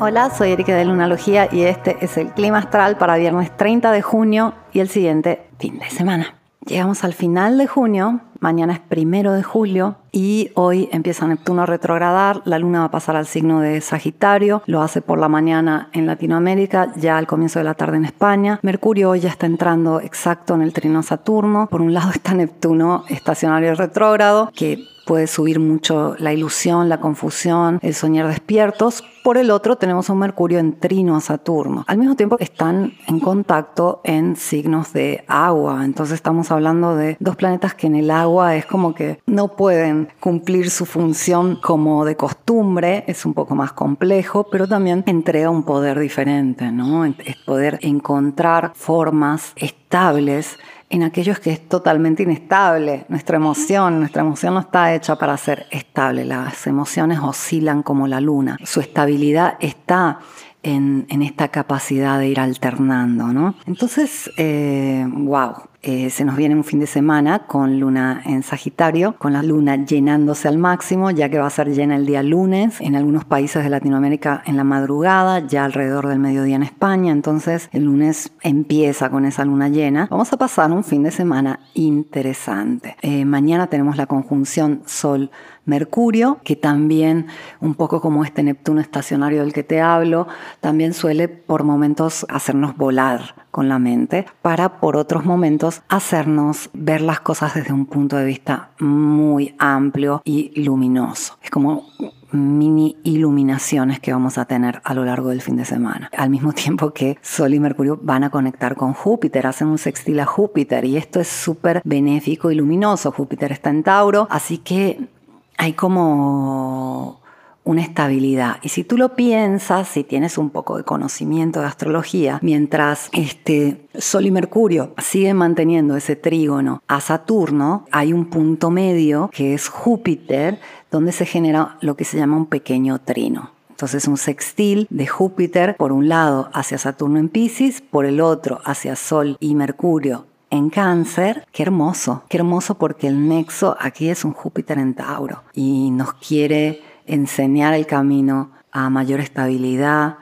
Hola, soy Erika de Lunalogía y este es el clima astral para viernes 30 de junio y el siguiente fin de semana. Llegamos al final de junio, mañana es primero de julio y hoy empieza Neptuno a retrogradar, la luna va a pasar al signo de Sagitario, lo hace por la mañana en Latinoamérica, ya al comienzo de la tarde en España. Mercurio hoy ya está entrando exacto en el trino Saturno. Por un lado está Neptuno estacionario retrógrado, que puede subir mucho la ilusión, la confusión, el soñar despiertos. Por el otro tenemos un Mercurio en trino a Saturno. Al mismo tiempo están en contacto en signos de agua. Entonces estamos hablando de dos planetas que en el agua es como que no pueden cumplir su función como de costumbre. Es un poco más complejo, pero también entrega un poder diferente, ¿no? Es poder encontrar formas estables en aquellos que es totalmente inestable. Nuestra emoción, nuestra emoción no está hecha para ser estable. Las emociones oscilan como la luna. Su estabilidad está en, esta capacidad de ir alternando, ¿no? Entonces, eh, wow, eh, se nos viene un fin de semana con luna en Sagitario, con la luna llenándose al máximo, ya que va a ser llena el día lunes, en algunos países de Latinoamérica en la madrugada, ya alrededor del mediodía en España, entonces el lunes empieza con esa luna llena. Vamos a pasar un fin de semana interesante. Eh, mañana tenemos la conjunción Sol Mercurio, que también, un poco como este Neptuno estacionario del que te hablo, también suele por momentos hacernos volar con la mente, para por otros momentos hacernos ver las cosas desde un punto de vista muy amplio y luminoso. Es como mini iluminaciones que vamos a tener a lo largo del fin de semana. Al mismo tiempo que Sol y Mercurio van a conectar con Júpiter, hacen un sextil a Júpiter y esto es súper benéfico y luminoso. Júpiter está en Tauro, así que hay como una estabilidad. Y si tú lo piensas, si tienes un poco de conocimiento de astrología, mientras este Sol y Mercurio siguen manteniendo ese trígono a Saturno, hay un punto medio que es Júpiter, donde se genera lo que se llama un pequeño trino. Entonces un sextil de Júpiter por un lado hacia Saturno en Pisces, por el otro hacia Sol y Mercurio en cáncer, qué hermoso, qué hermoso porque el nexo aquí es un Júpiter en Tauro y nos quiere enseñar el camino a mayor estabilidad,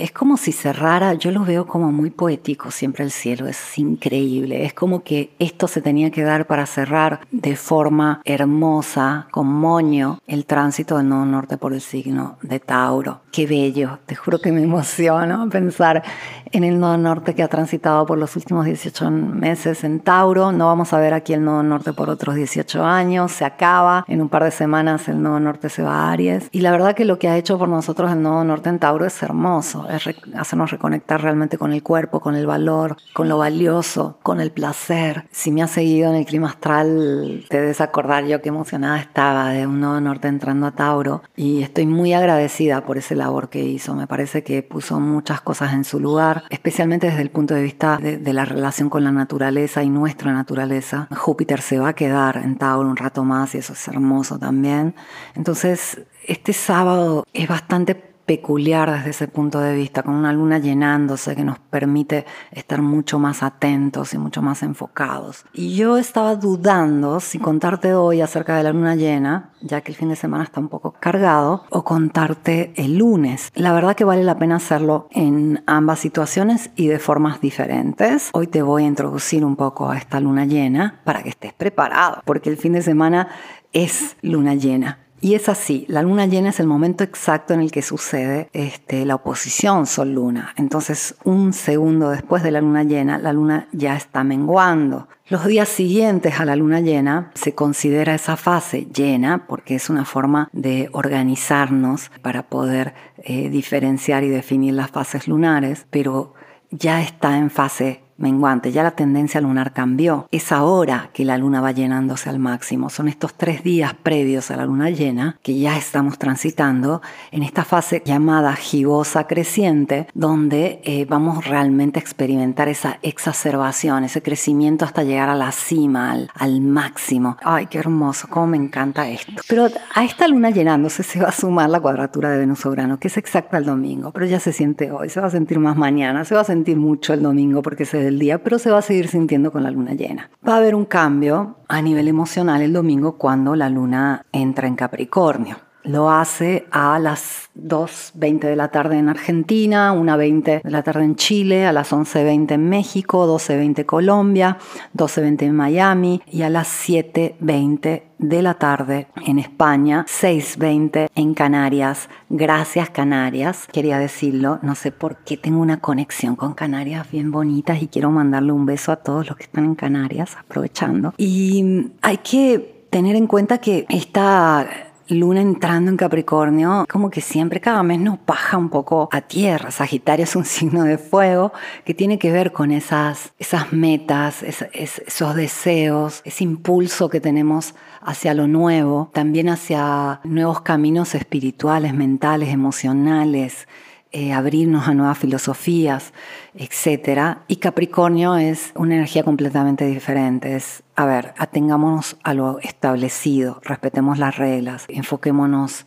es como si cerrara, yo lo veo como muy poético siempre el cielo, es increíble, es como que esto se tenía que dar para cerrar de forma hermosa, con moño, el tránsito del nodo norte por el signo de Tauro. Qué bello, te juro que me emociono pensar en el nodo norte que ha transitado por los últimos 18 meses en Tauro. No vamos a ver aquí el nodo norte por otros 18 años, se acaba, en un par de semanas el nodo norte se va a Aries. Y la verdad que lo que ha hecho por nosotros el nodo norte en Tauro es hermoso es hacernos reconectar realmente con el cuerpo, con el valor, con lo valioso, con el placer. Si me has seguido en el clima astral, te debes acordar yo qué emocionada estaba de un nodo norte entrando a Tauro y estoy muy agradecida por esa labor que hizo. Me parece que puso muchas cosas en su lugar, especialmente desde el punto de vista de, de la relación con la naturaleza y nuestra naturaleza. Júpiter se va a quedar en Tauro un rato más y eso es hermoso también. Entonces, este sábado es bastante peculiar desde ese punto de vista, con una luna llenándose que nos permite estar mucho más atentos y mucho más enfocados. Y yo estaba dudando si contarte hoy acerca de la luna llena, ya que el fin de semana está un poco cargado, o contarte el lunes. La verdad que vale la pena hacerlo en ambas situaciones y de formas diferentes. Hoy te voy a introducir un poco a esta luna llena para que estés preparado, porque el fin de semana es luna llena. Y es así, la luna llena es el momento exacto en el que sucede este, la oposición Sol-Luna. Entonces, un segundo después de la luna llena, la luna ya está menguando. Los días siguientes a la luna llena se considera esa fase llena porque es una forma de organizarnos para poder eh, diferenciar y definir las fases lunares, pero ya está en fase menguante, ya la tendencia lunar cambió. Es ahora que la luna va llenándose al máximo. Son estos tres días previos a la luna llena que ya estamos transitando en esta fase llamada gibosa creciente, donde eh, vamos realmente a experimentar esa exacerbación, ese crecimiento hasta llegar a la cima, al, al máximo. Ay, qué hermoso, cómo me encanta esto. Pero a esta luna llenándose se va a sumar la cuadratura de Venus-Urano, que es exacta el domingo, pero ya se siente hoy, se va a sentir más mañana, se va a sentir mucho el domingo porque se día, pero se va a seguir sintiendo con la luna llena. Va a haber un cambio a nivel emocional el domingo cuando la luna entra en Capricornio. Lo hace a las 2.20 de la tarde en Argentina, 1.20 de la tarde en Chile, a las 11.20 en México, 12.20 Colombia, 12.20 en Miami y a las 7.20 de la tarde en España, 6.20 en Canarias. Gracias Canarias, quería decirlo, no sé por qué tengo una conexión con Canarias bien bonitas y quiero mandarle un beso a todos los que están en Canarias, aprovechando. Y hay que tener en cuenta que esta luna entrando en Capricornio, como que siempre cada mes nos baja un poco a tierra. Sagitario es un signo de fuego que tiene que ver con esas, esas metas, esos deseos, ese impulso que tenemos hacia lo nuevo, también hacia nuevos caminos espirituales, mentales, emocionales. Eh, abrirnos a nuevas filosofías, etc. Y Capricornio es una energía completamente diferente. Es, a ver, atengámonos a lo establecido, respetemos las reglas, enfoquémonos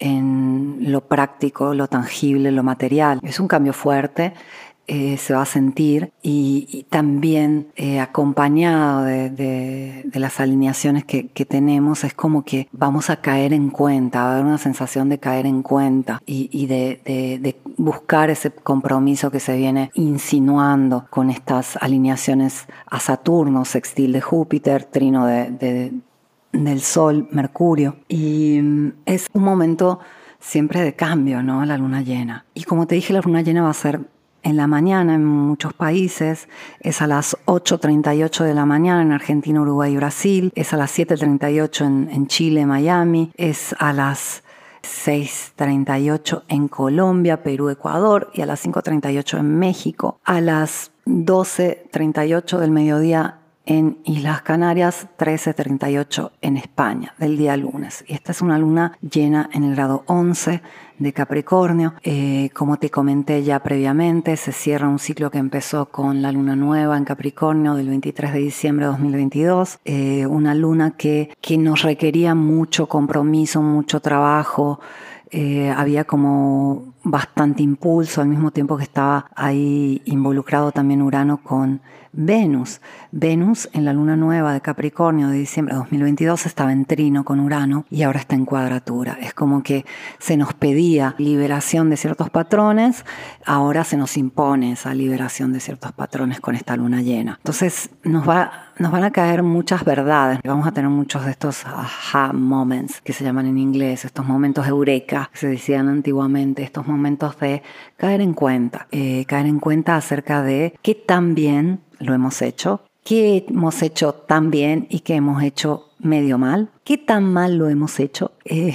en lo práctico, lo tangible, lo material. Es un cambio fuerte, eh, se va a sentir y, también eh, acompañado de, las alineaciones que, tenemos es como que vamos a caer en cuenta, va a haber una sensación de caer en cuenta y, de, buscar ese compromiso que se viene insinuando con estas alineaciones a Saturno, sextil de Júpiter, trino del Sol, Mercurio. Y mm, es un momento siempre de cambio, ¿no? La luna llena. Y como te dije, la luna llena va a ser en la mañana en muchos países, es a las 8.38 de la mañana en Argentina, Uruguay y Brasil, es a las 7.38 en, en Chile, Miami, es a las 6.38 en Colombia, Perú, Ecuador y a las 5.38 en México, a las 12.38 del mediodía en Islas Canarias, 13.38 en España, del día lunes. Y esta es una luna llena en el grado 11 de Capricornio. Eh, como te comenté ya previamente, se cierra un ciclo que empezó con la luna nueva en Capricornio del 23 de diciembre de 2022. Eh, una luna que, que nos requería mucho compromiso, mucho trabajo. Eh, había como bastante impulso al mismo tiempo que estaba ahí involucrado también Urano con Venus. Venus en la luna nueva de Capricornio de diciembre de 2022 estaba en trino con Urano y ahora está en cuadratura. Es como que se nos pedía liberación de ciertos patrones, ahora se nos impone esa liberación de ciertos patrones con esta luna llena. Entonces nos va nos van a caer muchas verdades. Vamos a tener muchos de estos aha moments que se llaman en inglés, estos momentos eureka que se decían antiguamente, estos momentos de caer en cuenta, eh, caer en cuenta acerca de qué tan bien lo hemos hecho, qué hemos hecho tan bien y qué hemos hecho medio mal, qué tan mal lo hemos hecho. Eh,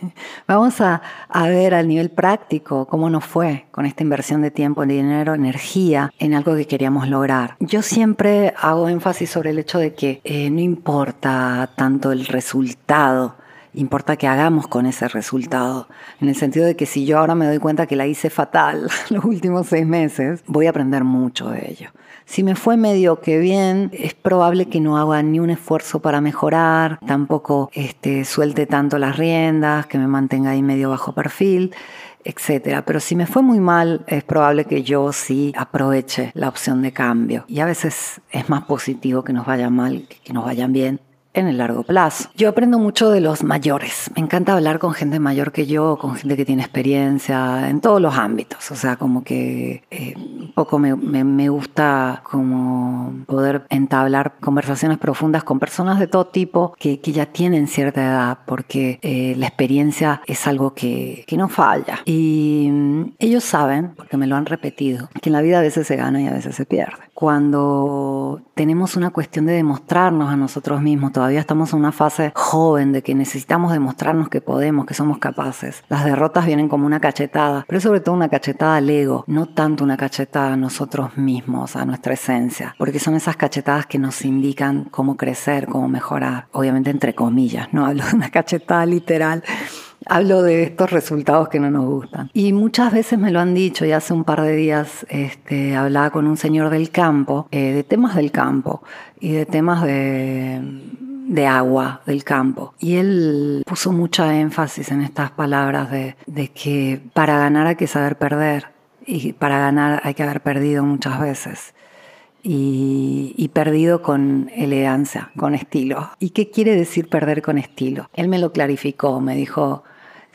vamos a, ver al nivel práctico cómo nos fue con esta inversión de tiempo, dinero, energía en algo que queríamos lograr. Yo siempre hago énfasis sobre el hecho de que eh, no importa tanto el resultado, importa que hagamos con ese resultado. En el sentido de que si yo ahora me doy cuenta que la hice fatal los últimos seis meses, voy a aprender mucho de ello. Si me fue medio que bien, es probable que no haga ni un esfuerzo para mejorar, tampoco este, suelte tanto las riendas, que me mantenga ahí medio bajo perfil etcétera. Pero si me fue muy mal, es probable que yo sí aproveche la opción de cambio. Y a veces es más positivo que nos vaya mal que que nos vayan bien en el largo plazo. Yo aprendo mucho de los mayores. Me encanta hablar con gente mayor que yo, con gente que tiene experiencia en todos los ámbitos. O sea, como que eh, un poco me, gusta como poder entablar conversaciones profundas con personas de todo tipo que, ya tienen cierta edad, porque eh, la experiencia es algo que, que no falla. Y mm, ellos saben, porque me lo han repetido, que en la vida a veces se gana y a veces se pierde. Cuando tenemos una cuestión de demostrarnos a nosotros mismos, todavía estamos en una fase joven de que necesitamos demostrarnos que podemos, que somos capaces. Las derrotas vienen como una cachetada, pero sobre todo una cachetada al ego, no tanto una cachetada a nosotros mismos, a nuestra esencia, porque son esas cachetadas que nos indican cómo crecer, cómo mejorar, obviamente entre comillas, no hablo de una cachetada literal hablo de estos resultados que no nos gustan. Y muchas veces me lo han dicho, y hace un par de días este, hablaba con un señor del campo, eh, de temas del campo y de temas de de agua del campo. Y él puso mucha énfasis en estas palabras de, que para ganar hay que saber perder y para ganar hay que haber perdido muchas veces. y, y perdido con elegancia, con estilo. ¿Y qué quiere decir perder con estilo? Él me lo clarificó, me dijo,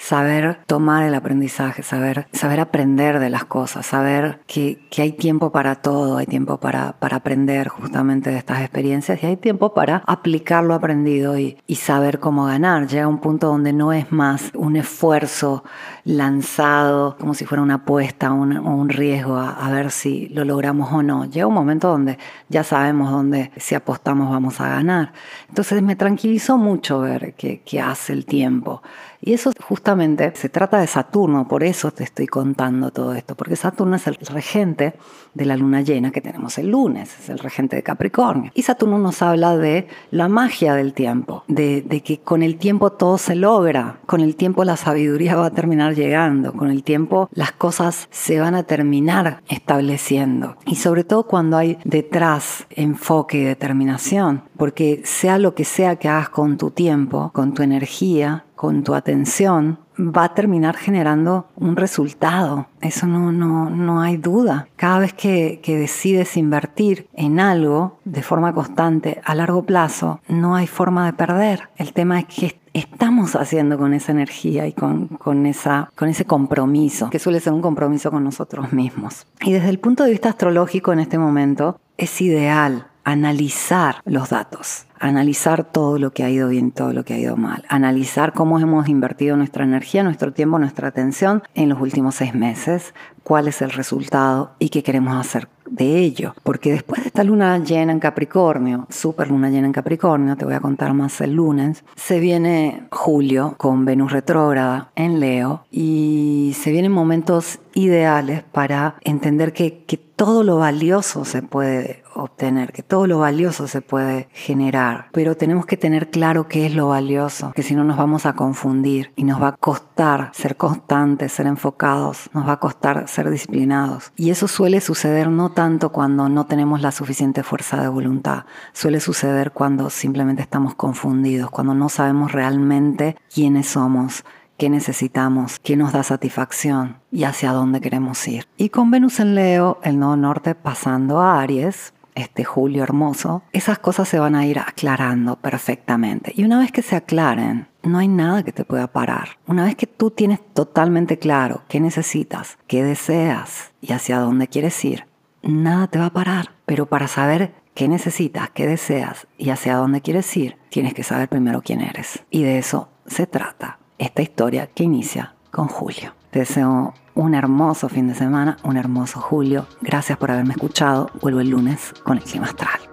saber tomar el aprendizaje, saber, saber aprender de las cosas, saber que, que hay tiempo para todo, hay tiempo para, para, aprender justamente de estas experiencias y hay tiempo para aplicar lo aprendido y, y saber cómo ganar. Llega un punto donde no es más un esfuerzo lanzado como si fuera una apuesta un, un, riesgo a, ver si lo logramos o no. Llega un momento donde ya sabemos dónde si apostamos vamos a ganar. Entonces me tranquilizó mucho ver que hace el tiempo. Y eso justamente se trata de Saturno, por eso te estoy contando todo esto, porque Saturno es el regente de la luna llena que tenemos el lunes, es el regente de Capricornio. Y Saturno nos habla de la magia del tiempo, de, que con el tiempo todo se logra, con el tiempo la sabiduría va a terminar llegando, con el tiempo las cosas se van a terminar estableciendo. Y sobre todo cuando hay detrás enfoque y determinación, porque sea lo que sea que hagas con tu tiempo, con tu energía, con tu atención, va a terminar generando un resultado. Eso no, no, no hay duda. Cada vez que, que, decides invertir en algo de forma constante a largo plazo, no hay forma de perder. El tema es que estamos haciendo con esa energía y con, con, esa, con ese compromiso, que suele ser un compromiso con nosotros mismos. Y desde el punto de vista astrológico en este momento, es ideal analizar los datos, analizar todo lo que ha ido bien, todo lo que ha ido mal, analizar cómo hemos invertido nuestra energía, nuestro tiempo, nuestra atención en los últimos seis meses, cuál es el resultado y qué queremos hacer de ello. Porque después de esta luna llena en Capricornio, super luna llena en Capricornio, te voy a contar más el lunes, se viene julio con Venus retrógrada en Leo y se vienen momentos ideales para entender que, que todo lo valioso se puede obtener, que todo lo valioso se puede generar, pero tenemos que tener claro qué es lo valioso, que si no nos vamos a confundir y nos va a costar ser constantes, ser enfocados, nos va a costar ser disciplinados. Y eso suele suceder no tanto cuando no tenemos la suficiente fuerza de voluntad, suele suceder cuando simplemente estamos confundidos, cuando no sabemos realmente quiénes somos qué necesitamos, qué nos da satisfacción y hacia dónde queremos ir. Y con Venus en Leo, el nodo norte pasando a Aries, este julio hermoso, esas cosas se van a ir aclarando perfectamente. Y una vez que se aclaren, no hay nada que te pueda parar. Una vez que tú tienes totalmente claro qué necesitas, qué deseas y hacia dónde quieres ir, nada te va a parar. Pero para saber qué necesitas, qué deseas y hacia dónde quieres ir, tienes que saber primero quién eres. Y de eso se trata esta historia que inicia con Julio. Te deseo un hermoso fin de semana, un hermoso julio. Gracias por haberme escuchado. Vuelvo el lunes con el clima astral.